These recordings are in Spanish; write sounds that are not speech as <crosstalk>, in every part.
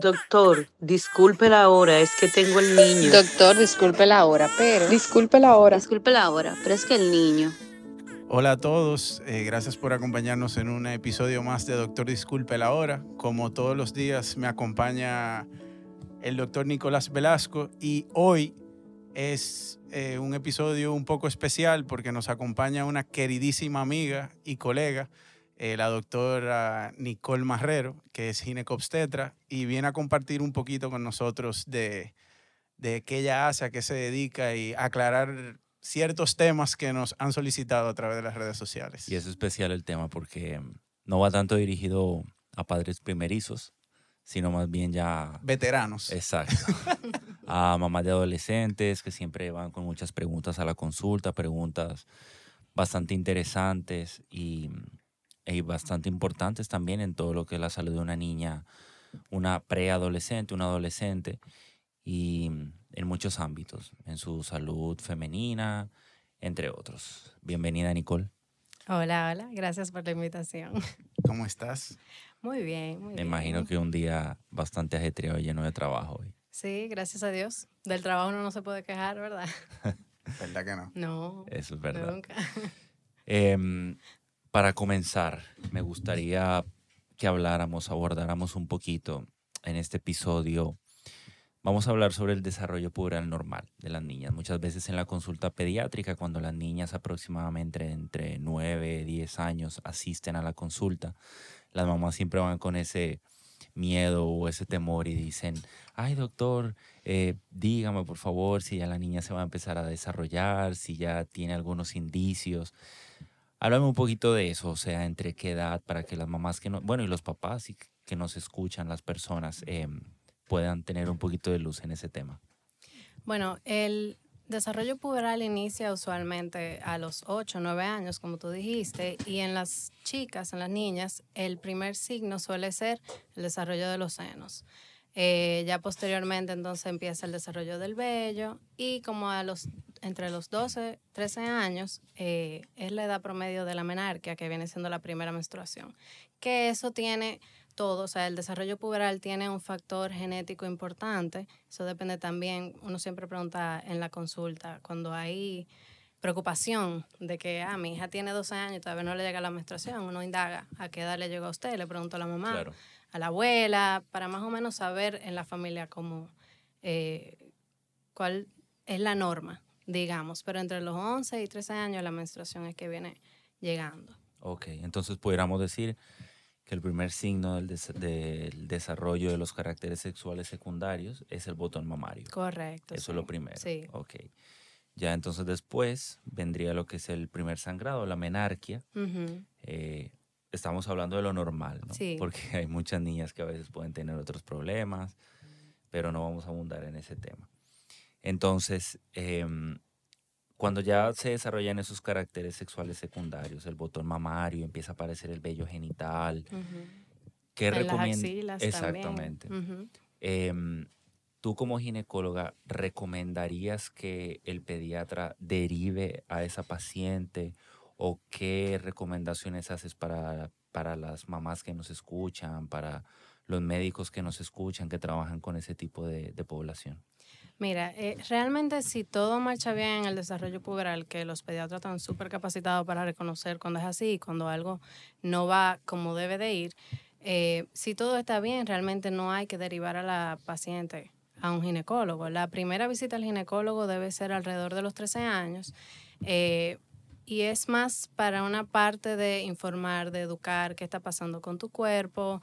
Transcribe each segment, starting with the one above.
Doctor, disculpe la hora, es que tengo el niño. Doctor, disculpe la hora, pero... Disculpe la hora. Disculpe la hora, pero es que el niño... Hola a todos, eh, gracias por acompañarnos en un episodio más de Doctor Disculpe la Hora. Como todos los días me acompaña el doctor Nicolás Velasco y hoy es eh, un episodio un poco especial porque nos acompaña una queridísima amiga y colega, eh, la doctora Nicole Marrero, que es ginecobstetra y viene a compartir un poquito con nosotros de, de qué ella hace, a qué se dedica y aclarar ciertos temas que nos han solicitado a través de las redes sociales. Y es especial el tema porque no va tanto dirigido a padres primerizos, sino más bien ya... Veteranos. Exacto. <laughs> a mamás de adolescentes que siempre van con muchas preguntas a la consulta, preguntas bastante interesantes y, y bastante importantes también en todo lo que es la salud de una niña, una preadolescente, una adolescente. Y en muchos ámbitos, en su salud femenina, entre otros. Bienvenida, Nicole. Hola, hola, gracias por la invitación. <laughs> ¿Cómo estás? Muy bien, muy Me imagino que un día bastante ajetreado y lleno de trabajo hoy. Sí, gracias a Dios. Del trabajo uno no se puede quejar, ¿verdad? <laughs> ¿Verdad que no? No. Eso es verdad. Nunca. <laughs> Em, para comenzar, me gustaría que habláramos, abordáramos un poquito en este episodio Vamos a hablar sobre el desarrollo puberal normal de las niñas. Muchas veces en la consulta pediátrica, cuando las niñas aproximadamente entre 9 y 10 años asisten a la consulta, las mamás siempre van con ese miedo o ese temor y dicen, ay doctor, eh, dígame por favor si ya la niña se va a empezar a desarrollar, si ya tiene algunos indicios. Háblame un poquito de eso, o sea, entre qué edad, para que las mamás que no, bueno, y los papás y que nos escuchan, las personas, eh, puedan tener un poquito de luz en ese tema? Bueno, el desarrollo puberal inicia usualmente a los 8 o 9 años, como tú dijiste, y en las chicas, en las niñas, el primer signo suele ser el desarrollo de los senos. Eh, ya posteriormente entonces empieza el desarrollo del vello y como a los entre los 12, 13 años eh, es la edad promedio de la menarquia, que viene siendo la primera menstruación. Que eso tiene todo, o sea, el desarrollo puberal tiene un factor genético importante, eso depende también, uno siempre pregunta en la consulta, cuando hay preocupación de que, ah, mi hija tiene 12 años y todavía no le llega la menstruación, uno indaga a qué edad le llegó a usted, le pregunto a la mamá, a la abuela, para más o menos saber en la familia cómo, eh, cuál es la norma, digamos, pero entre los 11 y 13 años la menstruación es que viene llegando. Ok, entonces pudiéramos decir que el primer signo del, desarrollo de los caracteres sexuales secundarios es el botón mamario. Correcto. Eso es lo primero. Sí. Ok. Ya entonces después vendría lo que es el primer sangrado, la menarquia. Eh, estamos hablando de lo normal, ¿no? Sí. Porque <laughs> hay muchas niñas que a veces pueden tener otros problemas, pero no vamos a abundar en ese tema. Entonces, em, cuando ya se desarrollan esos caracteres sexuales secundarios, el botón mamario, empieza a aparecer el vello genital, ¿qué recomiendas? Exactamente. Em, ¿Tú como ginecóloga recomendarías que el pediatra derive a esa paciente o qué recomendaciones haces para, para las mamás que nos escuchan, para los médicos que nos escuchan, que trabajan con ese tipo de población? Mira, eh, realmente si todo marcha bien en el desarrollo puberal, que los pediatras están súper capacitados para reconocer cuando es así, cuando algo no va como debe de ir, eh, si todo está bien, realmente no hay que derivar a la paciente a un ginecólogo. La primera visita al ginecólogo debe ser alrededor de los 13 años. Eh, y es más para una parte de informar, de educar qué está pasando con tu cuerpo,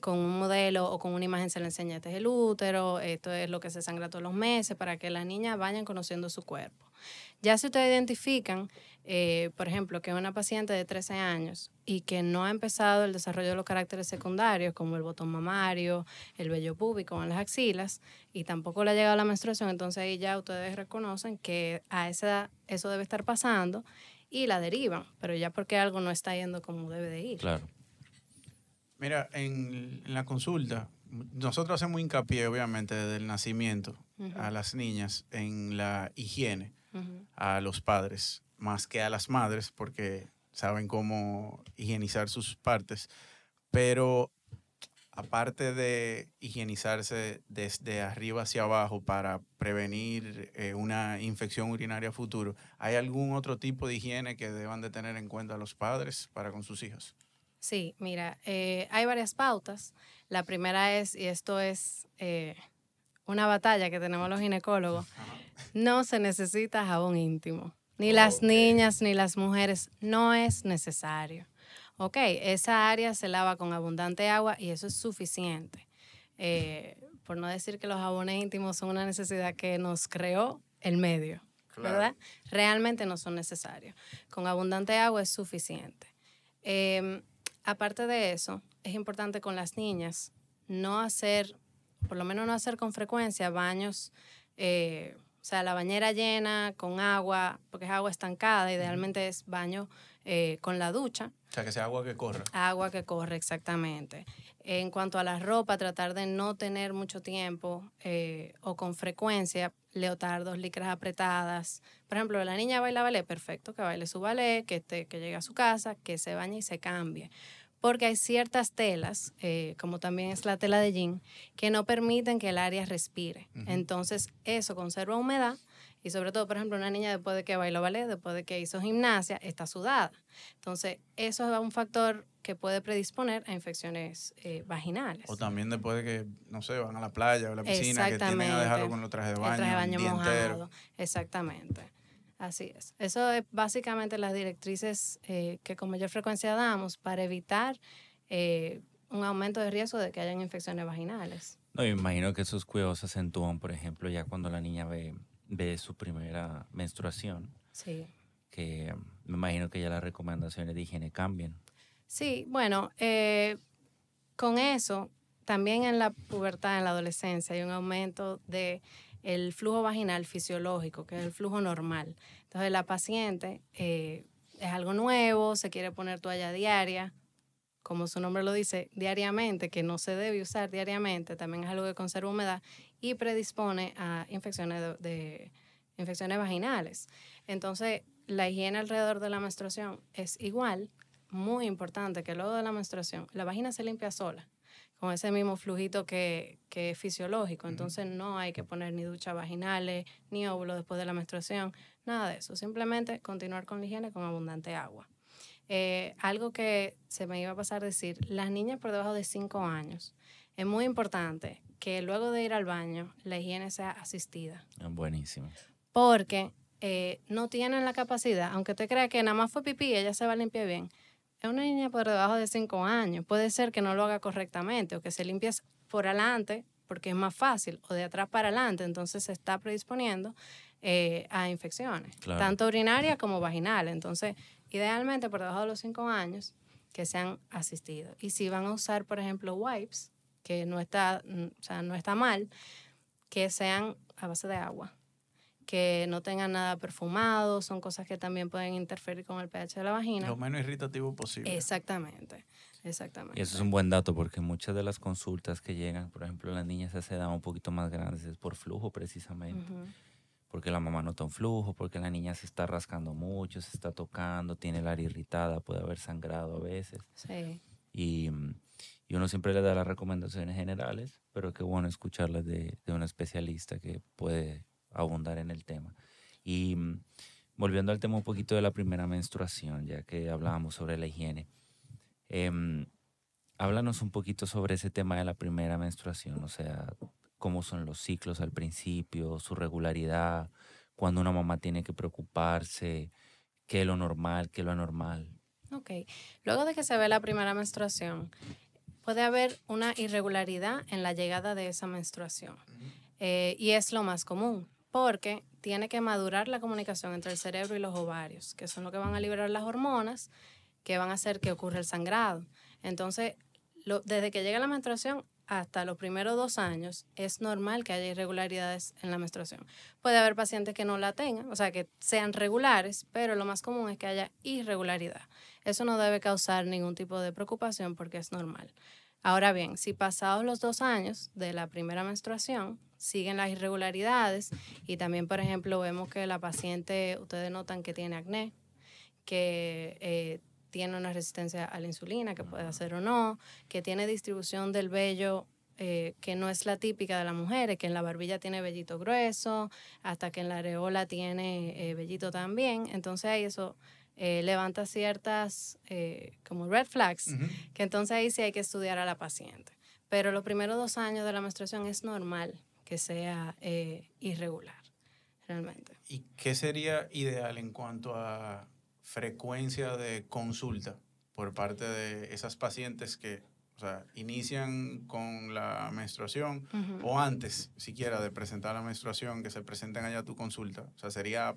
con un modelo o con una imagen se le enseña, este es el útero, esto es lo que se sangra todos los meses, para que las niñas vayan conociendo su cuerpo. Ya si ustedes identifican, eh, por ejemplo, que es una paciente de 13 años y que no ha empezado el desarrollo de los caracteres secundarios, como el botón mamario, el vello púbico en las axilas, y tampoco le ha llegado la menstruación, entonces ahí ya ustedes reconocen que a esa edad eso debe estar pasando y la derivan, pero ya porque algo no está yendo como debe de ir. Claro. Mira, en, la consulta, nosotros hacemos hincapié, obviamente, desde el nacimiento a las niñas en la higiene, a los padres, más que a las madres, porque saben cómo higienizar sus partes. Pero aparte de higienizarse desde arriba hacia abajo para prevenir eh, una infección urinaria futuro, ¿hay algún otro tipo de higiene que deban de tener en cuenta los padres para con sus hijos? Sí, mira, eh, hay varias pautas. La primera es, y esto es eh, una batalla que tenemos los ginecólogos, no se necesita jabón íntimo. Ni las niñas ni las mujeres, no es necesario. Ok, esa área se lava con abundante agua y eso es suficiente. Eh, por no decir que los jabones íntimos son una necesidad que nos creó el medio, ¿verdad? Realmente no son necesarios. Con abundante agua es suficiente. Em, aparte de eso, es importante con las niñas no hacer, por lo menos no hacer con frecuencia baños, eh, o sea, la bañera llena con agua, porque es agua estancada, idealmente es baño eh, con la ducha. O sea, que sea agua que corra. Agua que corre, exactamente. En cuanto a la ropa, tratar de no tener mucho tiempo eh, o con frecuencia leotardos, licras apretadas. Por ejemplo, la niña baila ballet, perfecto, que baile su ballet, que, esté, que llegue a su casa, que se bañe y se cambie porque hay ciertas telas, eh, como también es la tela de jean, que no permiten que el área respire. Entonces, eso conserva humedad y sobre todo, por ejemplo, una niña después de que bailó ballet, después de que hizo gimnasia, está sudada. Entonces, eso es un factor que puede predisponer a infecciones eh, vaginales. O también después de que, no sé, van a la playa o a la piscina, que tienen a dejarlo con los trajes de baño, el traje de baño mojado. Exactamente. Así es. Eso es básicamente las directrices eh, que con mayor frecuencia damos para evitar eh, un aumento de riesgo de que hayan infecciones vaginales. No, me imagino que esos cuidados se acentúan, por ejemplo, ya cuando la niña ve, ve su primera menstruación. Sí. Que me imagino que ya las recomendaciones de higiene cambian. Sí, bueno, eh, con eso, también en la pubertad, en la adolescencia, hay un aumento de el flujo vaginal fisiológico, que es el flujo normal. Entonces la paciente eh, es algo nuevo, se quiere poner toalla diaria, como su nombre lo dice, diariamente, que no se debe usar diariamente, también es algo que conserva humedad y predispone a infecciones de, infecciones vaginales. Entonces, la higiene alrededor de la menstruación es igual, muy importante que luego de la menstruación, la vagina se limpia sola con ese mismo flujito que, que es fisiológico. Entonces no hay que poner ni duchas vaginales, ni óvulos después de la menstruación, nada de eso. Simplemente continuar con la higiene con abundante agua. Eh, algo que se me iba a pasar a decir, las niñas por debajo de 5 años, es muy importante que luego de ir al baño la higiene sea asistida. Ah, buenísimo. Porque eh, no tienen la capacidad, aunque te crea que nada más fue pipí, ella se va a limpiar bien, es una niña por debajo de 5 años. Puede ser que no lo haga correctamente o que se limpie por adelante porque es más fácil o de atrás para adelante, entonces se está predisponiendo eh, a infecciones, tanto urinarias como vaginales. Entonces, idealmente por debajo de los 5 años que sean asistidos. Y si van a usar, por ejemplo, wipes, que no está, o sea, no está mal, que sean a base de agua que no tengan nada perfumado, son cosas que también pueden interferir con el pH de la vagina. Lo menos irritativo posible. Exactamente, exactamente. Y eso es un buen dato porque muchas de las consultas que llegan, por ejemplo, las niñas se dan un poquito más grandes, es por flujo precisamente. Porque la mamá nota un flujo, porque la niña se está rascando mucho, se está tocando, tiene el área irritada, puede haber sangrado a veces. Sí. Y, y uno siempre le da las recomendaciones generales, pero qué bueno escucharlas de, de un especialista que puede abundar en el tema. Y mm, volviendo al tema un poquito de la primera menstruación, ya que hablábamos sobre la higiene, eh, háblanos un poquito sobre ese tema de la primera menstruación, o sea, cómo son los ciclos al principio, su regularidad, cuando una mamá tiene que preocuparse, qué es lo normal, qué es lo anormal. Ok, luego de que se ve la primera menstruación, puede haber una irregularidad en la llegada de esa menstruación. Eh, y es lo más común porque tiene que madurar la comunicación entre el cerebro y los ovarios, que son los que van a liberar las hormonas que van a hacer que ocurra el sangrado. Entonces, desde que llega la menstruación hasta los primeros dos años, es normal que haya irregularidades en la menstruación. Puede haber pacientes que no la tengan, o sea, que sean regulares, pero lo más común es que haya irregularidad. Eso no debe causar ningún tipo de preocupación porque es normal. Ahora bien, si pasados los dos años de la primera menstruación, siguen las irregularidades y también, por ejemplo, vemos que la paciente, ustedes notan que tiene acné, que eh, tiene una resistencia a la insulina, que puede hacer o no, que tiene distribución del vello eh, que no es la típica de las mujeres, que en la barbilla tiene vellito grueso, hasta que en la areola tiene eh, vellito también. Entonces ahí eso eh, levanta ciertas como red flags, que entonces ahí sí hay que estudiar a la paciente. Pero los primeros dos años de la menstruación es normal que sea irregular, realmente. ¿Y qué sería ideal en cuanto a frecuencia de consulta por parte de esas pacientes que o sea, inician con la menstruación Ujú. o antes siquiera de presentar la menstruación, que se presenten allá a tu consulta? O sea, sería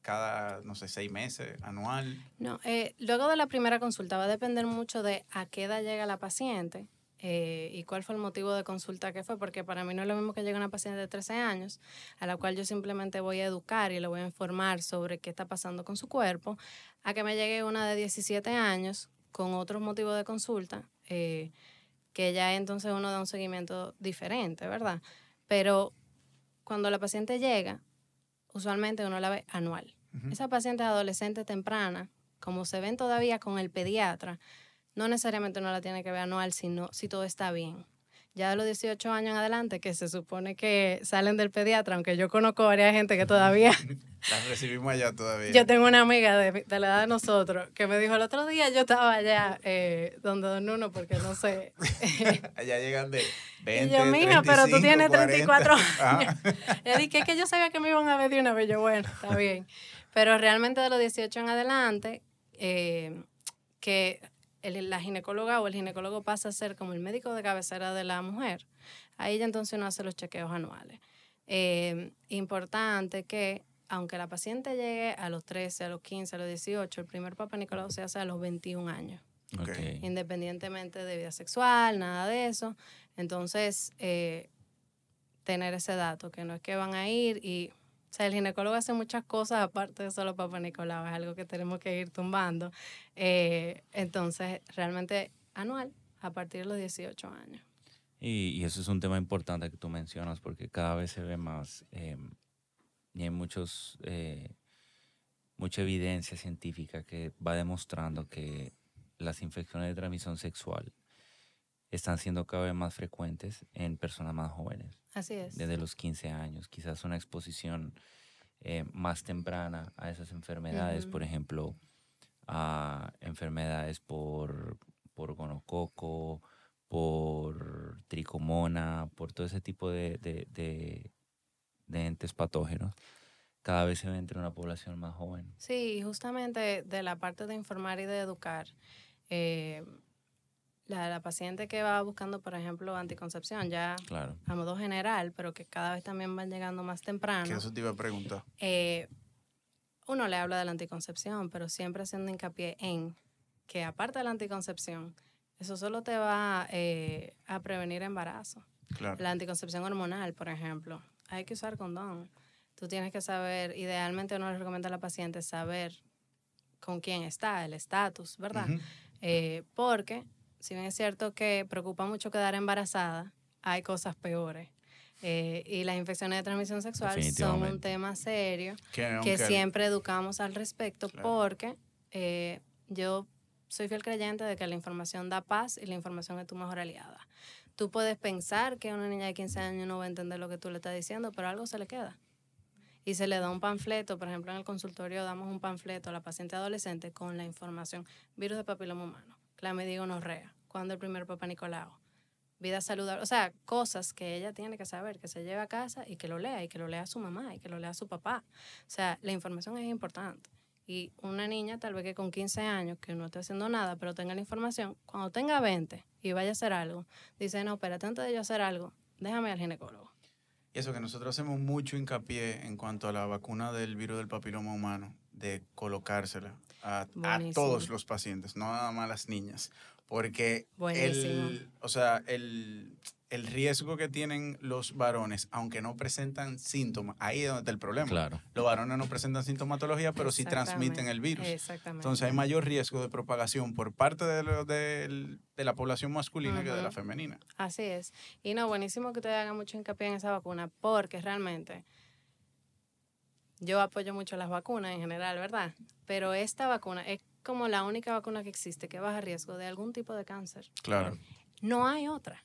cada, no sé, seis meses, anual. No, eh, luego de la primera consulta va a depender mucho de a qué edad llega la paciente eh, y cuál fue el motivo de consulta que fue, porque para mí no es lo mismo que llegue una paciente de 13 años, a la cual yo simplemente voy a educar y le voy a informar sobre qué está pasando con su cuerpo, a que me llegue una de 17 años con otros motivos de consulta, eh, que ya entonces uno da un seguimiento diferente, ¿verdad? Pero cuando la paciente llega, usualmente uno la ve anual. Esa paciente adolescente temprana, como se ven todavía con el pediatra, no necesariamente uno la tiene que ver anual sino, si todo está bien. Ya de los 18 años en adelante, que se supone que salen del pediatra, aunque yo conozco varias gente que todavía... <laughs> Las recibimos allá todavía. yo tengo una amiga de, de la edad de nosotros que me dijo el otro día, yo estaba allá eh, donde Don Nuno, porque no sé... <laughs> allá llegan de 20, y yo, mija, pero tú 35, tienes 40. 34 <laughs> Ajá. años. Le dije, es que yo sabía que me iban a ver de una vez. Yo, bueno, está bien. Pero realmente de los 18 en adelante, eh, que el- la ginecóloga o el ginecólogo pasa a ser como el médico de cabecera de la mujer. Ahí ya entonces uno hace los chequeos anuales. Eh, importante que, aunque la paciente llegue a los 13, a los 15, a los 18, el primer papá Nicolau se hace a los 21 años independientemente de vida sexual, nada de eso. Entonces, eh, tener ese dato, que no es que van a ir y, o sea, el ginecólogo hace muchas cosas aparte de solo Papá Nicolau, es algo que tenemos que ir tumbando. Eh, entonces, realmente anual, a partir de los 18 años. Y, y eso es un tema importante que tú mencionas porque cada vez se ve más eh, y hay muchos, eh, mucha evidencia científica que va demostrando que las infecciones de transmisión sexual están siendo cada vez más frecuentes en personas más jóvenes, Así es. desde los 15 años. Quizás una exposición eh, más temprana a esas enfermedades, Ujú. por ejemplo, a enfermedades por, por gonococo, por tricomona, por todo ese tipo de, de- de- de entes patógenos, cada vez se ve entre una población más joven. Sí, justamente de la parte de informar y de educar, eh, la, la paciente que va buscando, por ejemplo, anticoncepción, ya Claro. a modo general, pero que cada vez también van llegando más temprano, Que eso te iba a preguntar. eh, uno le habla de la anticoncepción, pero siempre haciendo hincapié en que aparte de la anticoncepción, eso solo te va eh, a prevenir embarazo. Claro. La anticoncepción hormonal, por ejemplo, hay que usar condón. Tú tienes que saber, idealmente uno le recomienda a la paciente saber con quién está, el estatus, ¿verdad? Ujú. Eh, porque, si bien es cierto que preocupa mucho quedar embarazada, hay cosas peores. Eh, y las infecciones de transmisión sexual son un tema serio Que, siempre educamos al respecto Claro. porque eh, yo soy fiel creyente de que la información da paz y la información es tu mejor aliada. Tú puedes pensar que una niña de 15 años no va a entender lo que tú le estás diciendo, pero algo se le queda. Y se le da un panfleto, por ejemplo, en el consultorio damos un panfleto a la paciente adolescente con la información, virus de papiloma humano, clamidia gonorrea, cuando el primer papá Nicolau, vida saludable, o sea, cosas que ella tiene que saber, que se lleve a casa y que lo lea, y que lo lea su mamá, y que lo lea su papá. O sea, la información es importante. Y una niña, tal vez que con 15 años, que no esté haciendo nada, pero tenga la información, cuando tenga 20 y vaya a hacer algo, dice, no, espérate, antes de yo hacer algo, déjame al ginecólogo. Y eso que nosotros hacemos mucho hincapié en cuanto a la vacuna del virus del papiloma humano, de colocársela a, todos los pacientes, no nada más a las niñas. Porque Buenísimo. el, o sea, el, el riesgo que tienen los varones, aunque no presentan síntomas, ahí es donde está el problema. Claro. Los varones no presentan sintomatología, pero sí transmiten el virus. Exactamente. Entonces hay mayor riesgo de propagación por parte de, lo- del- de la población masculina que de la femenina. Así es. Y no, buenísimo que ustedes hagan mucho hincapié en esa vacuna, porque realmente yo apoyo mucho las vacunas en general, ¿verdad? Pero esta vacuna es como la única vacuna que existe que baja riesgo de algún tipo de cáncer. Claro. No hay otra.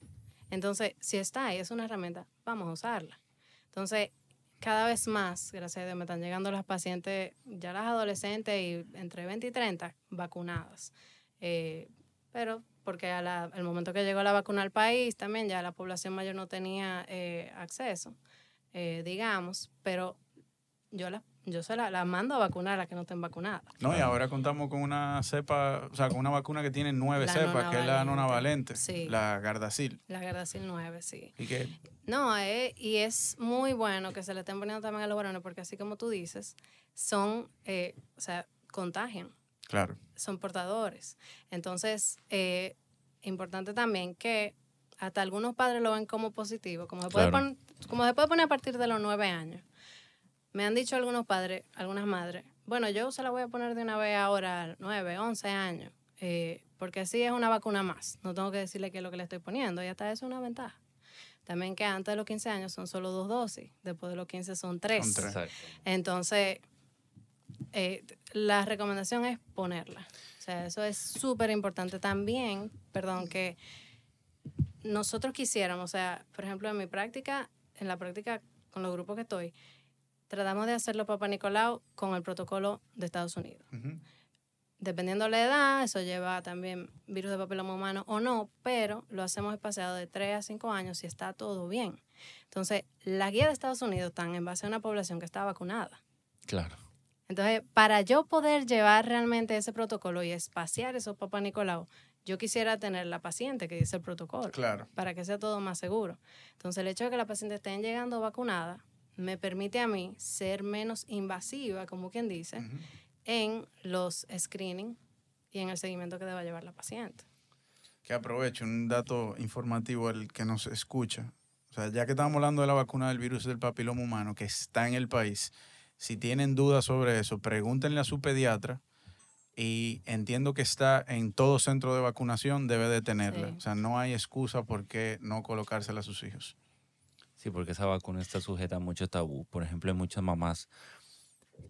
Entonces, si está ahí, es una herramienta, vamos a usarla. Entonces, cada vez más, gracias a Dios, me están llegando las pacientes, ya las adolescentes y entre 20 y 30, vacunadas. Eh, pero porque al momento que llegó la vacuna al país, también ya la población mayor no tenía eh, acceso, eh, digamos, pero yo la, yo se la, mando a vacunar a las que no estén vacunadas. No, y ahora contamos con una cepa, o sea, con una vacuna que tiene nueve cepas, que es la nonavalente, sí. la Gardasil. La Gardasil 9, sí. ¿Y qué? No, eh, y es muy bueno que se le estén poniendo también a los varones, porque así como tú dices, son, o sea, contagian. Claro. Son portadores. Entonces, eh, importante también que hasta algunos padres lo ven como positivo, como se, puede poner, como se puede poner a partir de los nueve años. Me han dicho algunos padres, algunas madres, bueno, yo se la voy a poner de una vez ahora, nueve, once años, eh, porque así es una vacuna más. No tengo que decirle qué es lo que le estoy poniendo y hasta eso es una ventaja. También que antes de los 15 años son solo dos dosis, después de los 15 son tres. Son tres. Entonces, eh, la recomendación es ponerla. O sea, eso es súper importante también, perdón, que nosotros quisiéramos, o sea, por ejemplo, en mi práctica, en la práctica con los grupos que estoy, tratamos de hacerlo Papa Nicolau con el protocolo de Estados Unidos. Dependiendo de la edad, eso lleva también virus de papiloma humano o no, pero lo hacemos espaciado de 3 a 5 años y está todo bien. Entonces, la guía de Estados Unidos están en base a una población que está vacunada. Claro. Entonces, para yo poder llevar realmente ese protocolo y espaciar esos papá Nicolau, yo quisiera tener la paciente que dice el protocolo. Claro. Para que sea todo más seguro. Entonces, el hecho de que la paciente esté llegando vacunada me permite a mí ser menos invasiva, como quien dice, en los screening y en el seguimiento que deba llevar la paciente. Que aprovecho un dato informativo el que nos escucha. O sea, ya que estamos hablando de la vacuna del virus del papiloma humano que está en el país, si tienen dudas sobre eso, pregúntenle a su pediatra y entiendo que está en todo centro de vacunación, debe de tenerla. O sea, no hay excusa por qué no colocársela a sus hijos. Sí, porque esa vacuna está sujeta a muchos tabú. Por ejemplo, hay muchas mamás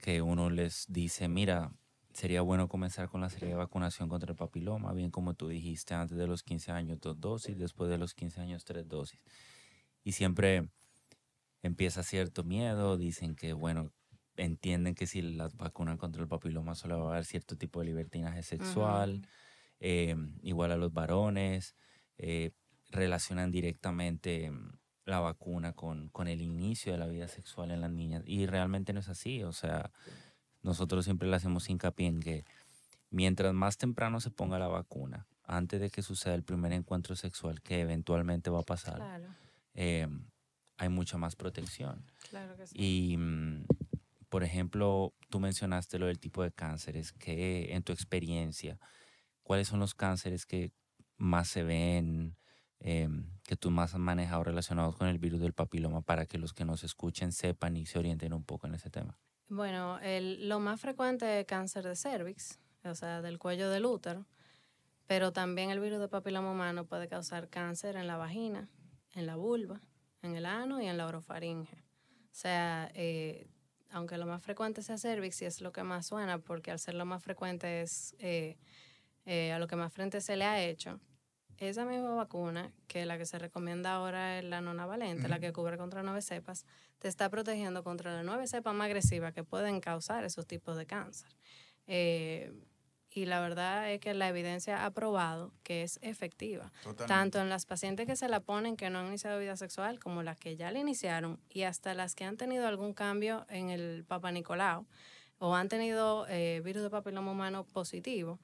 que uno les dice, mira, sería bueno comenzar con la serie de vacunación contra el papiloma, bien como tú dijiste, antes de los 15 años dos dosis, después de los 15 años tres dosis. Y siempre empieza cierto miedo, dicen que, bueno, entienden que si las vacunan contra el papiloma solo va a haber cierto tipo de libertinaje sexual, eh, igual a los varones, eh, relacionan directamente la vacuna con, con el inicio de la vida sexual en las niñas y realmente no es así, o sea, nosotros siempre le hacemos hincapié en que mientras más temprano se ponga la vacuna, antes de que suceda el primer encuentro sexual que eventualmente va a pasar, eh, hay mucha más protección. Claro que sí. Y mm, por ejemplo, tú mencionaste lo del tipo de cánceres, que en tu experiencia, ¿cuáles son los cánceres que más se ven, em, que tú más has manejado relacionados con el virus del papiloma para que los que nos escuchen sepan y se orienten un poco en ese tema? Bueno, lo más frecuente es cáncer de cervix, o sea, del cuello del útero, pero también el virus del papiloma humano puede causar cáncer en la vagina, en la vulva, en el ano y en la orofaringe. O sea, eh, aunque lo más frecuente sea cervix y es lo que más suena, porque al ser lo más frecuente es eh, eh, a lo que más frente se le ha hecho, esa misma vacuna, que la que se recomienda ahora es la nonavalente, la que cubre contra nueve cepas, te está protegiendo contra las nueve cepas más agresivas que pueden causar esos tipos de cáncer. Eh, y la verdad es que la evidencia ha probado que es efectiva, tanto en las pacientes que se la ponen que no han iniciado vida sexual como las que ya la iniciaron y hasta las que han tenido algún cambio en el Papa Nicolau o han tenido eh, virus de papiloma humano positivo,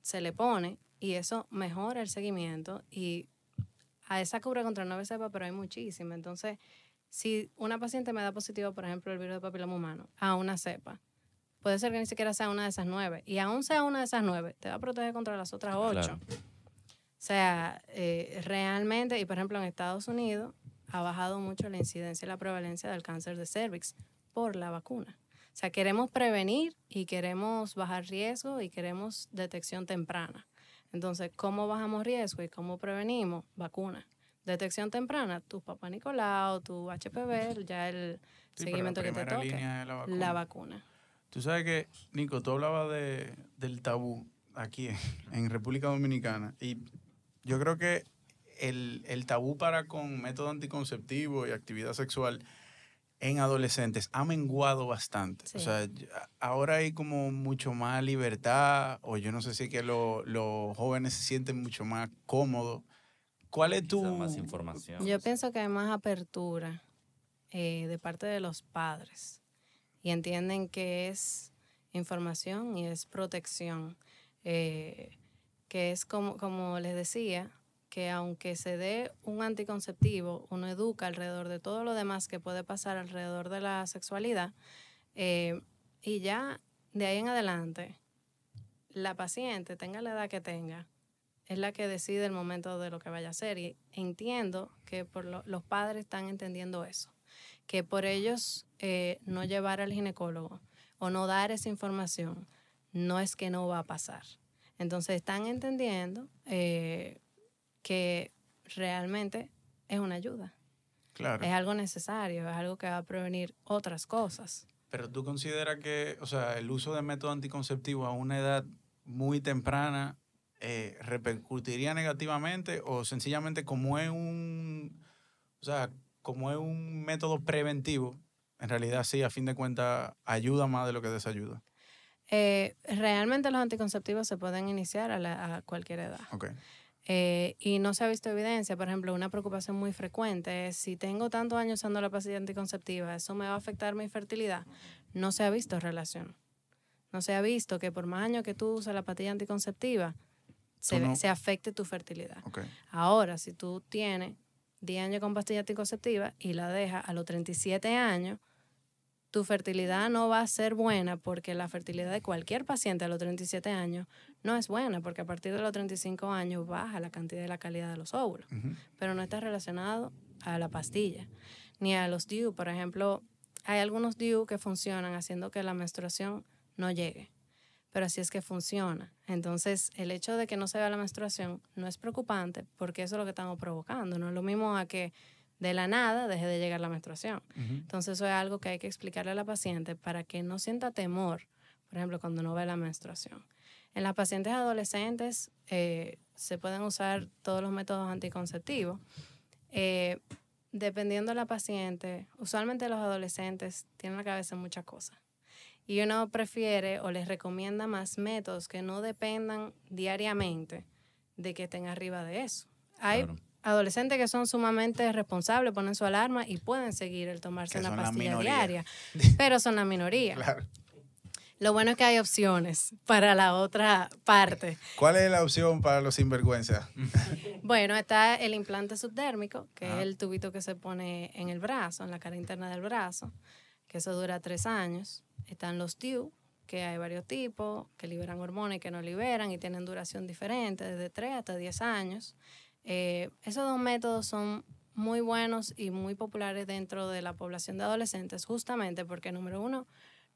se le pone y eso mejora el seguimiento y a esa cubre contra nueve cepas, pero hay muchísimas. Entonces, si una paciente me da positivo, por ejemplo, el virus de papiloma humano a una cepa, puede ser que ni siquiera sea una de esas nueve. Y aún sea una de esas nueve, te va a proteger contra las otras ocho. O sea, eh, realmente, y por ejemplo en Estados Unidos, ha bajado mucho la incidencia y la prevalencia del cáncer de cervix por la vacuna. O sea, queremos prevenir y queremos bajar riesgo y queremos detección temprana. Entonces, ¿cómo bajamos riesgo y cómo prevenimos? Vacuna. Detección temprana, tu papá Nicolau, tu HPV, ya el seguimiento que te toque. La vacuna. Tú sabes que, Nico, tú hablabas de, del tabú aquí en, en República Dominicana y yo creo que el, el tabú para con método anticonceptivo y actividad sexual en adolescentes ha menguado bastante. O sea, ahora hay como mucho más libertad, o yo no sé si es que lo- los jóvenes se sienten mucho más cómodos. ¿Cuál es tu...? Más información. Yo pienso que hay más apertura eh, de parte de los padres y entienden que es información y es protección, eh, que es como, como les decía, que aunque se dé un anticonceptivo, uno educa alrededor de todo lo demás que puede pasar alrededor de la sexualidad eh, y ya de ahí en adelante la paciente, tenga la edad que tenga, es la que decide el momento de lo que vaya a hacer. Y entiendo que por lo- los padres están entendiendo eso, que por ellos eh, no llevar al ginecólogo o no dar esa información, no es que no va a pasar. Entonces están entendiendo eh, que realmente es una ayuda, Claro. es algo necesario, es algo que va a prevenir otras cosas. Pero tú consideras que, o sea, el uso de método anticonceptivo a una edad muy temprana eh, repercutiría negativamente o sencillamente como es un, o sea, como es un método preventivo, en realidad sí, a fin de cuentas, ayuda más de lo que desayuda. Eh, realmente los anticonceptivos se pueden iniciar a, la- a cualquier edad. Ok. Eh, y no se ha visto evidencia. Por ejemplo, una preocupación muy frecuente es si tengo tantos años usando la pastilla anticonceptiva, ¿eso me va a afectar mi fertilidad? No se ha visto relación. No se ha visto que por más años que tú usas la pastilla anticonceptiva, se, no- se afecte tu fertilidad. Ahora, si tú tienes 10 años con pastilla anticonceptiva y la dejas a los 37 años, tu fertilidad no va a ser buena porque la fertilidad de cualquier paciente a los 37 años no es buena porque a partir de los 35 años baja la cantidad y la calidad de los óvulos, pero no está relacionado a la pastilla ni a los DIU. Por ejemplo, hay algunos DIU que funcionan haciendo que la menstruación no llegue, pero así es que funciona. Entonces, el hecho de que no se vea la menstruación no es preocupante porque eso es lo que estamos provocando. No es lo mismo a que de la nada deje de llegar la menstruación. Entonces, eso es algo que hay que explicarle a la paciente para que no sienta temor, por ejemplo, cuando no ve la menstruación. En las pacientes adolescentes eh, se pueden usar todos los métodos anticonceptivos. Eh, dependiendo de la paciente, usualmente los adolescentes tienen en la cabeza muchas cosas. Y uno prefiere o les recomienda más métodos que no dependan diariamente de que estén arriba de eso. Hay Claro. Adolescentes que son sumamente responsables, ponen su alarma y pueden seguir el tomarse una pastilla diaria, <laughs> pero son la minoría. Claro. Lo bueno es que hay opciones para la otra parte. ¿Cuál es la opción para los sinvergüenzas? <laughs> Bueno, está el implante subdérmico, que es el tubito que se pone en el brazo, en la cara interna del brazo, que eso dura tres años. Están los DIU, que hay varios tipos, que liberan hormonas y que no liberan y tienen duración diferente, desde 3 hasta 10 años. Eh, esos dos métodos son muy buenos y muy populares dentro de la población de adolescentes, justamente porque, número uno,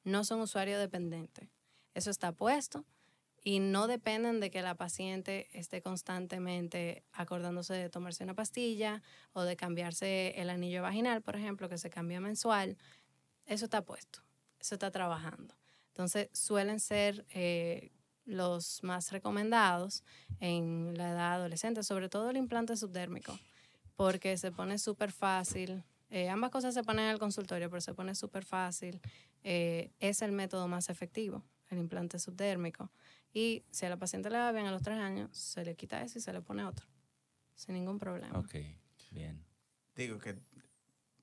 no son usuarios dependientes. Eso está puesto y no dependen de que la paciente esté constantemente acordándose de tomarse una pastilla o de cambiarse el anillo vaginal, por ejemplo, que se cambia mensual. Eso está puesto, eso está trabajando. Entonces, suelen ser eh, los más recomendados en la edad adolescente, sobre todo el implante subdérmico, porque se pone súper fácil. Eh, ambas cosas se ponen en el consultorio, pero se pone súper fácil. Eh, es el método más efectivo, el implante subdérmico. Y si a la paciente le va bien a los tres años, se le quita eso y se le pone otro, sin ningún problema. Ok, bien. Digo que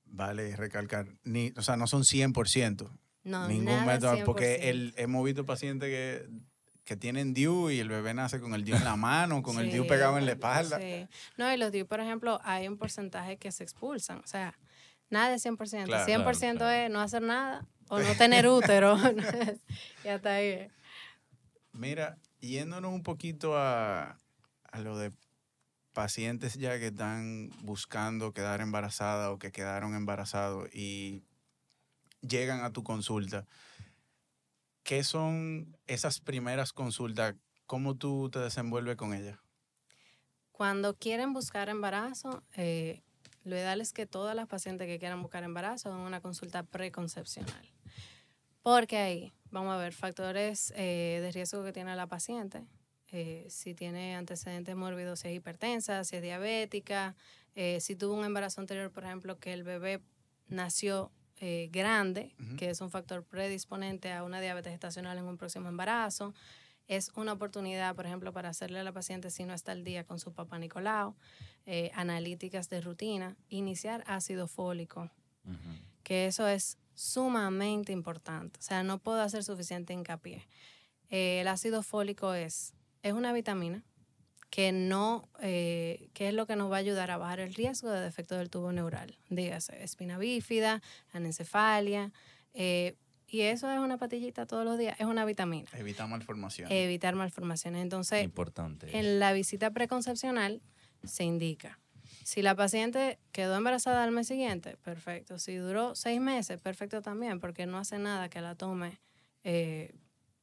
vale recalcar, ni, o sea, no son 100%. No, ningún nada método, porque 100%. el, hemos visto pacientes que, que tienen DIU y el bebé nace con el DIU en la <laughs> mano, con el DIU pegado en la espalda. sí. No, y los DIU, por ejemplo, hay un porcentaje que se expulsan. O sea, nada de 100%. Claro, 100% claro, claro. es no hacer nada o no <laughs> tener útero. <laughs> y hasta ahí. Mira, yéndonos un poquito a, a lo de pacientes ya que están buscando quedar embarazadas o que quedaron embarazados y llegan a tu consulta, ¿qué son esas primeras consultas? ¿Cómo tú te desenvuelves con ellas? Cuando quieren buscar embarazo, eh, lo ideal es que todas las pacientes que quieran buscar embarazo hagan una consulta preconcepcional. Porque ahí, vamos a ver, factores eh, de riesgo que tiene la paciente, eh, si tiene antecedentes mórbidos, si es hipertensa, si es diabética, si tuvo un embarazo anterior, por ejemplo, que el bebé nació eh, grande, que es un factor predisponente a una diabetes gestacional en un próximo embarazo. Es una oportunidad, por ejemplo, para hacerle a la paciente, si no está al día con su papá Nicolau, eh, analíticas de rutina, iniciar ácido fólico, que eso es sumamente importante. O sea, no puedo hacer suficiente hincapié. Eh, el ácido fólico es, es una vitamina que no, eh, que es lo que nos va a ayudar a bajar el riesgo de defecto del tubo neural. Dígase, espina bífida, anencefalia. eh, y eso es una patillita todos los días, es una vitamina. Evita malformaciones. Evitar malformaciones. Entonces, Importante. en la visita preconcepcional se indica. Si la paciente quedó embarazada al mes siguiente, perfecto. Si duró seis meses, perfecto también, porque no hace nada que la tome eh,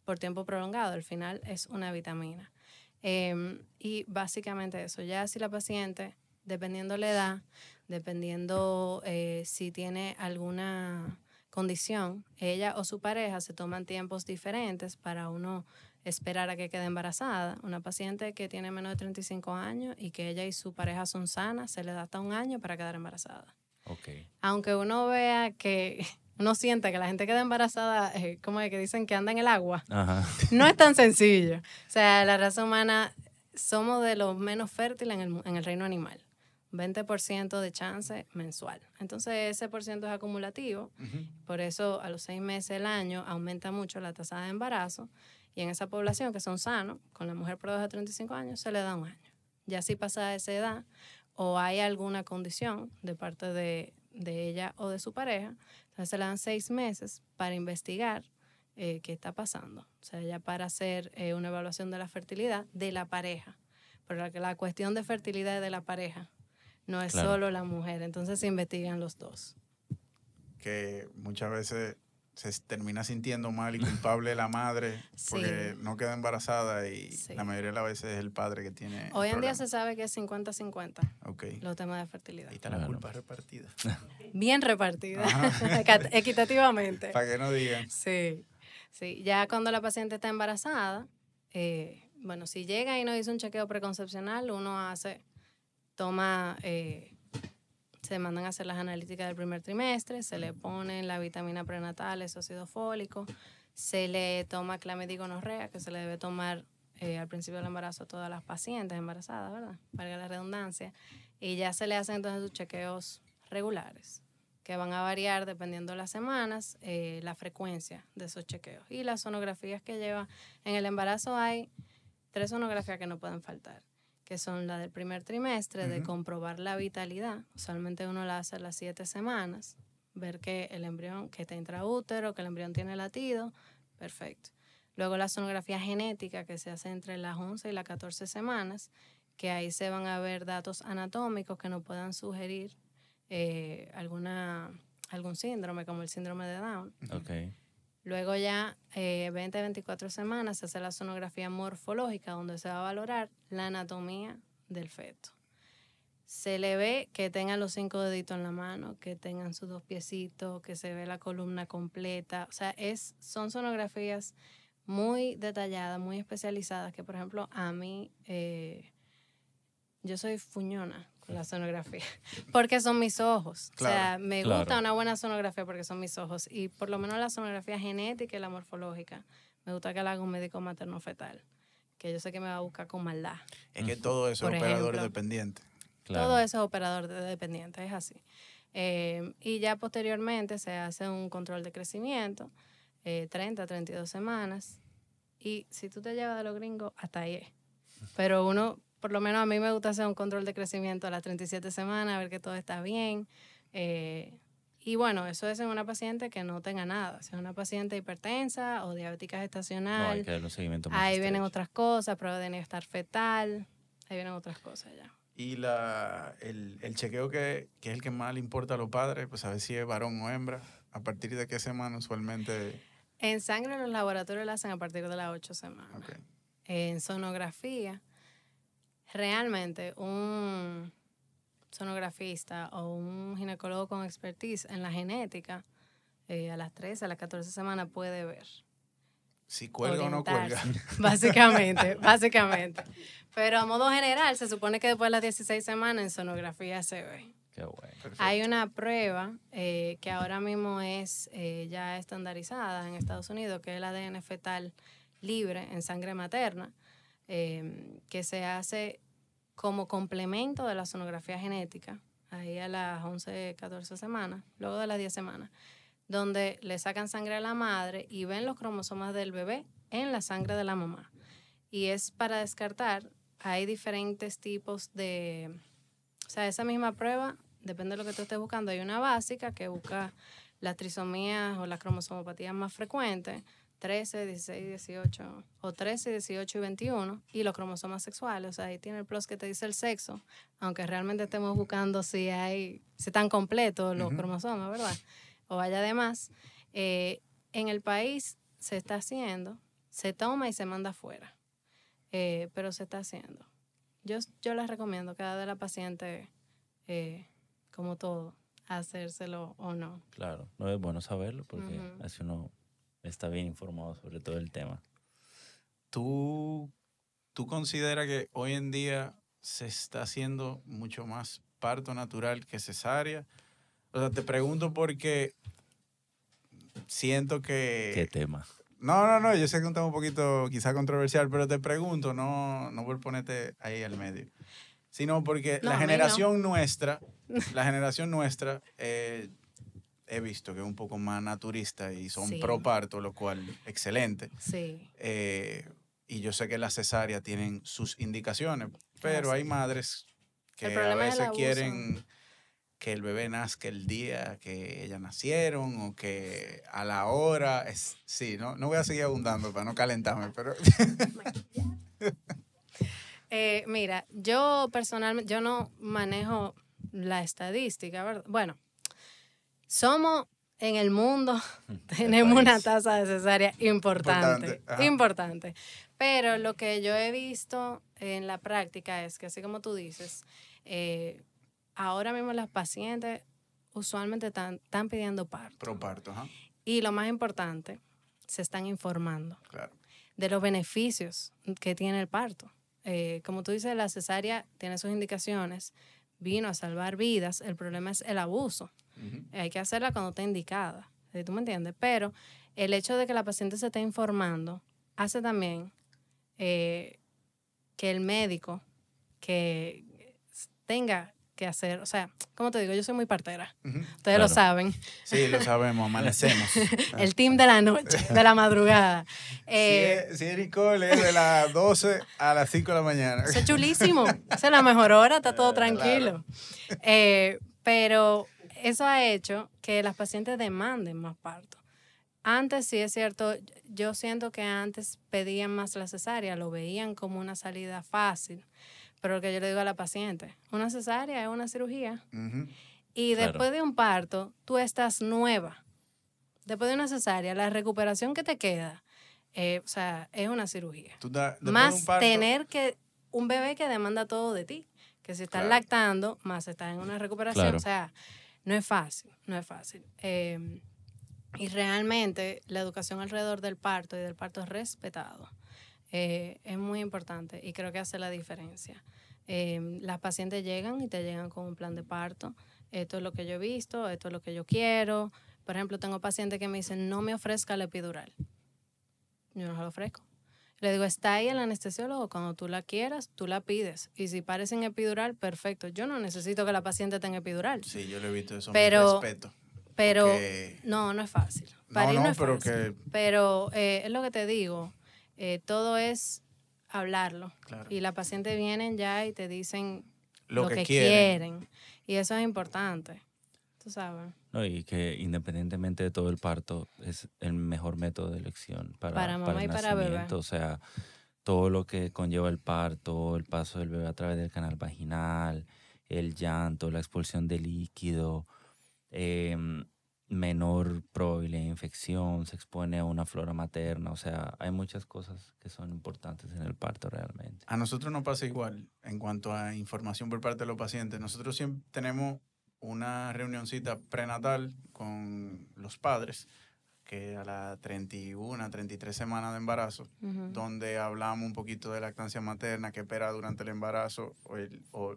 por tiempo prolongado. Al final es una vitamina. Em, y básicamente eso. Ya si la paciente, dependiendo la edad, dependiendo eh, si tiene alguna condición, ella o su pareja se toman tiempos diferentes para uno esperar a que quede embarazada. Una paciente que tiene menos de 35 años y que ella y su pareja son sanas, se le da hasta un año para quedar embarazada. Aunque uno vea que, uno siente que la gente queda embarazada, eh, como es que dicen que anda en el agua, Ajá. no es tan sencillo. O sea, la raza humana somos de los menos fértiles en el, en el reino animal. 20% de chance mensual. Entonces, ese por ciento es acumulativo. Por eso, a los seis meses del año aumenta mucho la tasa de embarazo. Y en esa población que son sanos, con la mujer por de 35 años, se le da un año. Ya si pasa esa edad o hay alguna condición de parte de, de ella o de su pareja, entonces se le dan seis meses para investigar eh, qué está pasando. O sea, ya para hacer eh, una evaluación de la fertilidad de la pareja. Pero la, la cuestión de fertilidad es de la pareja, no es Claro. solo la mujer. Entonces se investigan los dos. Que muchas veces se termina sintiendo mal y culpable la madre <laughs> porque Sí. no queda embarazada y Sí. la mayoría de las veces es el padre que tiene. Hoy en día se sabe que es 50-50 Ok. los temas de fertilidad. Ahí está la Claro. culpa repartida. <laughs> Bien repartida, <laughs> equitativamente. Para que no digan. Sí, sí. Ya cuando la paciente está embarazada, eh, bueno, si llega y no hizo un chequeo preconcepcional, uno hace, toma, eh, se mandan a hacer las analíticas del primer trimestre, se le ponen la vitamina prenatal, el ácido fólico, se le toma clamedigonorrea, que se le debe tomar eh, al principio del embarazo a todas las pacientes embarazadas, ¿verdad? Valga la redundancia. Y ya se le hacen entonces sus chequeos regulares que van a variar dependiendo de las semanas, eh, la frecuencia de esos chequeos. Y las sonografías que lleva en el embarazo hay tres sonografías que no pueden faltar, que son la del primer trimestre, de Ujú. comprobar la vitalidad. Usualmente uno la hace a las siete semanas, ver que el embrión, que está intraútero, que el embrión tiene latido, perfecto. Luego la sonografía genética que se hace entre las 11 y las 14 semanas, que ahí se van a ver datos anatómicos que nos puedan sugerir eh, alguna, algún síndrome, como el síndrome de Down. Ok. Luego ya eh, 20, 24 semanas se hace la sonografía morfológica, donde se va a valorar la anatomía del feto. Se le ve que tengan los cinco deditos en la mano, que tengan sus dos piecitos, que se ve la columna completa. O sea, es, son sonografías muy detalladas, muy especializadas, que por ejemplo a mí, eh, yo soy fuñona la sonografía, <laughs> porque son mis ojos. O sea, me claro. gusta una buena sonografía porque son mis ojos. Y por lo menos la sonografía genética y la morfológica, me gusta que la haga un médico materno-fetal, que yo sé que me va a buscar con maldad. Es que todo eso Por es operador ejemplo. dependiente. Claro. Todo eso es operador de- dependiente, es así. Eh, y ya posteriormente se hace un control de crecimiento, eh, 30, 32 semanas. Y si tú te llevas de los gringos, hasta ahí es. Pero uno, por lo menos a mí me gusta hacer un control de crecimiento a las 37 semanas, ver que todo está bien. Eh, y bueno, eso es en una paciente que no tenga nada. Si es una paciente hipertensa o diabética No, gestacional, hay que darle un seguimiento más ahí vienen otras cosas, prueba de estar fetal, ahí vienen otras cosas ya. Y la, el, el chequeo que, que es el que más le importa a los padres, pues a ver si es varón o hembra. ¿A partir de qué semana usualmente? En sangre los laboratorios la hacen a partir de las 8 semanas. Ok. En sonografía, realmente un sonografista o un ginecólogo con expertise en la genética eh, a las 13, a las 14 semanas puede ver. Si cuelga o no cuelga. <laughs> Básicamente, básicamente. Pero a modo general, se supone que después de las 16 semanas en sonografía se ve. Qué bueno. Perfecto. Hay una prueba eh, que ahora mismo es eh, ya estandarizada en Estados Unidos, que es el ADN fetal libre en sangre materna, eh, que se hace como complemento de la sonografía genética, ahí a las 11, 14 semanas, luego de las 10 semanas, donde le sacan sangre a la madre y ven los cromosomas del bebé en la sangre de la mamá. Y es para descartar, hay diferentes tipos de, o sea, esa misma prueba, depende de lo que tú estés buscando, hay una básica que busca las trisomías o las cromosomopatías más frecuentes, 13, 16, 18, o 13, 18 y 21, y los cromosomas sexuales, o sea, ahí tiene el plus que te dice el sexo, aunque realmente estemos buscando si hay, si están completos los cromosomas, ¿verdad? O haya de más. Eh, en el país se está haciendo, se toma y se manda afuera, eh, pero se está haciendo. Yo, yo les recomiendo que de la paciente, eh, como todo, hacérselo o no. Claro, no es bueno saberlo porque Ujú. así uno está bien informado sobre todo el tema. ¿Tú, ¿Tú consideras que hoy en día se está haciendo mucho más parto natural que cesárea? O sea, te pregunto porque siento que... Qué tema. No, no, no, yo sé que es un tema un poquito quizá controversial, pero te pregunto, no, no por ponerte ahí al medio, sino porque No, la mí no. generación nuestra, la generación nuestra, eh, he visto que es un poco más naturista y son Sí. pro parto, lo cual, excelente. Sí, Eh, y yo sé que las cesáreas tienen sus indicaciones, pero hay madres que a veces quieren que el bebé nazca el día que ellas nacieron o que a la hora. Es, sí, no, no voy a seguir abundando para no calentarme, pero <laughs> Eh, mira, yo personalmente, yo no manejo la estadística, ¿verdad? Bueno, somos en el mundo, <laughs> tenemos una tasa de cesárea importante, Importante. Pero lo que yo he visto en la práctica es que, así como tú dices, eh, ahora mismo las pacientes usualmente están, están pidiendo parto. pro parto, ajá, Y lo más importante, se están informando claro. de los beneficios que tiene el parto. Eh, como tú dices, la cesárea tiene sus indicaciones, vino a salvar vidas, el problema es el abuso. Hay que hacerla cuando está indicada, ¿sí? ¿tú me entiendes? Pero el hecho de que la paciente se esté informando hace también eh, que el médico que tenga que hacer, o sea, como te digo, yo soy muy partera, ustedes lo saben, Sí, lo sabemos, amanecemos. <laughs> el team de la noche, de la madrugada. <laughs> si, Eh, es, si es Nicole, es de las 12 a las 5 de la mañana. Eso es chulísimo. Esa es la mejor hora, está todo <laughs> claro. tranquilo. Eh, pero eso ha hecho que las pacientes demanden más parto. Antes sí es cierto, yo siento que antes pedían más la cesárea, lo veían como una salida fácil. Pero lo que yo le digo a la paciente, una cesárea es una cirugía. Y Claro. después de un parto, tú estás nueva. Después de una cesárea, la recuperación que te queda, eh, o sea, es una cirugía Tú da- después de más un parto- tener que un bebé que demanda todo de ti, que si estás Claro. lactando, más estás en una recuperación, Claro. o sea, no es fácil, no es fácil. Eh, y realmente la educación alrededor del parto y del parto respetado eh, es muy importante y creo que hace la diferencia. Eh, las pacientes llegan y te llegan con un plan de parto. Esto es lo que yo he visto, esto es lo que yo quiero. Por ejemplo, tengo pacientes que me dicen, no me ofrezca la epidural. Yo no se la ofrezco. Le digo, está ahí el anestesiólogo, cuando tú la quieras, tú la pides. Y si pares en epidural, perfecto. Yo no necesito que la paciente tenga epidural. Sí, yo lo he visto eso. Pero- mi respeto. Pero porque- no, no es fácil. No, no, no, es pero fácil. que- Pero eh, es lo que te digo, eh, todo es hablarlo. Claro. Y la paciente vienen ya y te dicen lo, lo, que, que, quieren. quieren. Y eso es importante. Tú sabes. No, y que independientemente de todo el parto es el mejor método de elección para, Para mamá el y para bebé. nacimiento. O sea, todo lo que conlleva el parto, el paso del bebé a través del canal vaginal, el llanto, la expulsión de líquido, em, menor probabilidad de infección, se expone a una flora materna. O sea, hay muchas cosas que son importantes en el parto realmente. A nosotros nos pasa igual en cuanto a información por parte de los pacientes. Nosotros siempre tenemos una reunioncita prenatal con los padres, que a la 31, 33 semanas de embarazo, donde hablamos un poquito de lactancia materna, qué espera durante el embarazo o, el- o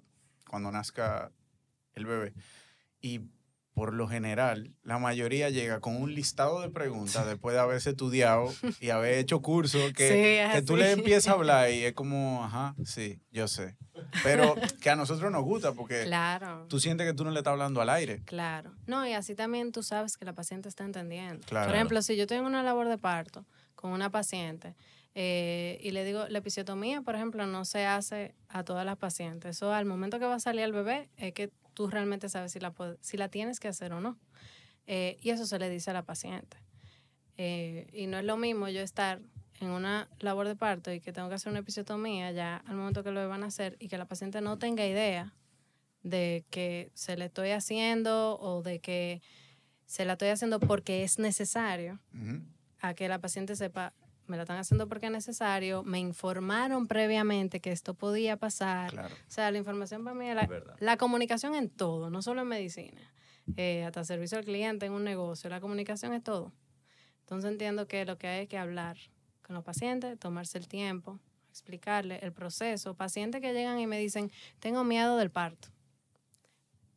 cuando nazca el bebé. Y por lo general, la mayoría llega con un listado de preguntas después de haberse estudiado y haber hecho cursos <laughs> que, Sí, que tú le empiezas a hablar y es como, ajá, sí, yo sé. Pero <laughs> que a nosotros nos gusta porque Claro. tú sientes que tú no le estás hablando al aire. Claro. No, y así también tú sabes que la paciente está entendiendo. Claro. Por ejemplo, si yo tengo una labor de parto con una paciente eh, y le digo, la episiotomía, por ejemplo, no se hace a todas las pacientes. Eso al momento que va a salir el bebé es que tú realmente sabes si la, si la tienes que hacer o no. Eh, y eso se le dice a la paciente. Eh, y no es lo mismo yo estar en una labor de parto y que tengo que hacer una episiotomía ya al momento que lo van a hacer y que la paciente no tenga idea de que se le estoy haciendo o de que se la estoy haciendo porque es necesario, a que la paciente sepa, me la están haciendo porque es necesario, me informaron previamente que esto podía pasar. Claro. O sea, la información para mí es la, Es verdad. la comunicación en todo, no solo en medicina, eh, hasta servicio al cliente en un negocio, la comunicación es todo. Entonces entiendo que lo que hay es que hablar con los pacientes, tomarse el tiempo, explicarle el proceso. Pacientes que llegan y me dicen, tengo miedo del parto,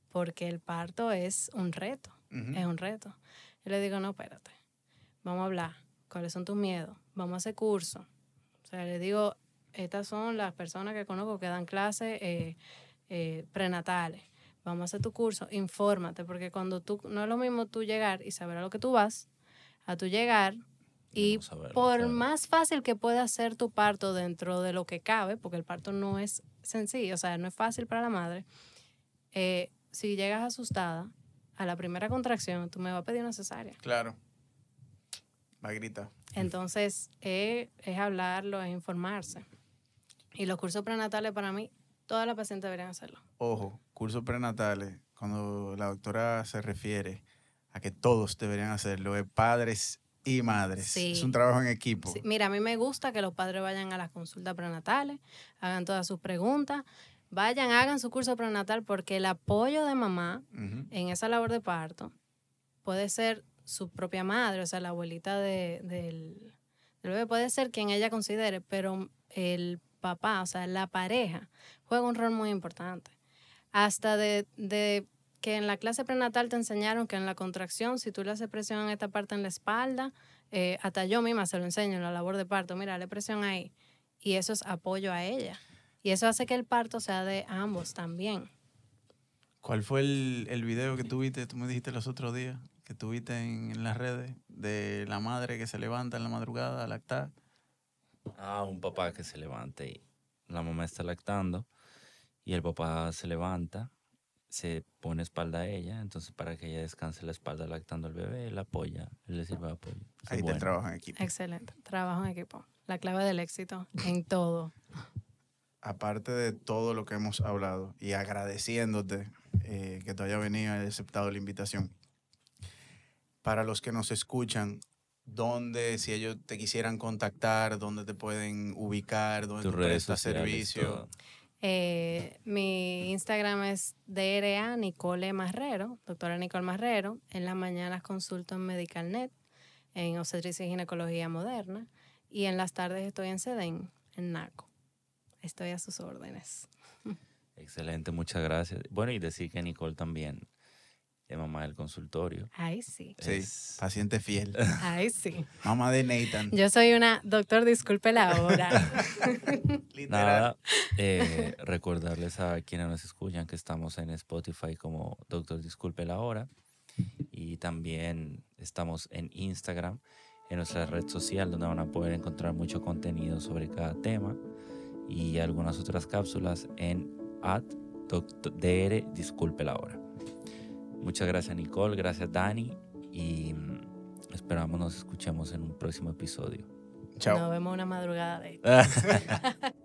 porque el parto es un reto, es un reto. Yo le digo, no, espérate, vamos a hablar, ¿cuáles son tus miedos? Vamos a hacer curso. O sea, le digo, estas son las personas que conozco que dan clases eh, eh, prenatales. Vamos a hacer tu curso, infórmate, porque cuando tú, no es lo mismo tú llegar y saber a lo que tú vas, a tú llegar y por claro. más fácil que pueda ser tu parto dentro de lo que cabe, porque el parto no es sencillo, o sea, no es fácil para la madre, eh, si llegas asustada a la primera contracción, tú me vas a pedir una cesárea. Claro. Va a gritar. Entonces, eh, es hablarlo, es informarse. Y los cursos prenatales para mí, todas las pacientes deberían hacerlo. Ojo, cursos prenatales, cuando la doctora se refiere a que todos deberían hacerlo, es padres y madres. Sí. Es un trabajo en equipo. Sí, mira, a mí me gusta que los padres vayan a las consultas prenatales, hagan todas sus preguntas, vayan, hagan su curso prenatal, porque el apoyo de mamá en esa labor de parto puede ser su propia madre, o sea, la abuelita de- del, bebé, puede ser quien ella considere, pero el papá, o sea, la pareja, juega un rol muy importante. Hasta de, de que en la clase prenatal te enseñaron que en la contracción, si tú le haces presión en esta parte en la espalda, eh, hasta yo misma se lo enseño en la labor de parto, mira, le presión ahí. Y eso es apoyo a ella. Y eso hace que el parto sea de ambos también. ¿Cuál fue el, el video que tuviste, tú me dijiste los otros días, que tuviste en, en las redes, de la madre que se levanta en la madrugada a lactar? Ah, un papá que se levante y la mamá está lactando y el papá se levanta, se pone espalda a ella, entonces para que ella descanse la espalda lactando al bebé, él apoya, él le sirve de apoyo. Ahí te bueno. trabajo en equipo. Excelente. Trabajo en equipo. La clave del éxito en todo. Aparte de todo lo que hemos hablado y agradeciéndote eh, que tú hayas venido y aceptado la invitación, para los que nos escuchan, ¿dónde, si ellos te quisieran contactar, dónde te pueden ubicar, dónde redes prestas sociales, servicio? Eh, mi Instagram es DRA Nicole Marrero, doctora Nicole Marrero. En las mañanas consulto en MedicalNet, en obstetricia y ginecología moderna. Y en las tardes estoy en SEDEN, en NACO. Estoy a sus órdenes. <laughs> Excelente, muchas gracias. Bueno, y decir que Nicole también es mamá del consultorio. Ay, sí. Sí, Es- paciente fiel. <laughs> Ay, sí. Mamá de Nathan. Yo soy una, doctor, disculpe la hora. <laughs> Literal. Nada, eh, recordarles a quienes nos escuchan que estamos en Spotify como Doctor Disculpe la Hora y también estamos en Instagram, en nuestra red social donde van a poder encontrar mucho contenido sobre cada tema y algunas otras cápsulas en at Doctor- DR Disculpe la Hora. Muchas gracias Nicole, gracias Dani y mm, esperamos nos escuchemos en un próximo episodio. Chao. Nos vemos una madrugada de <laughs>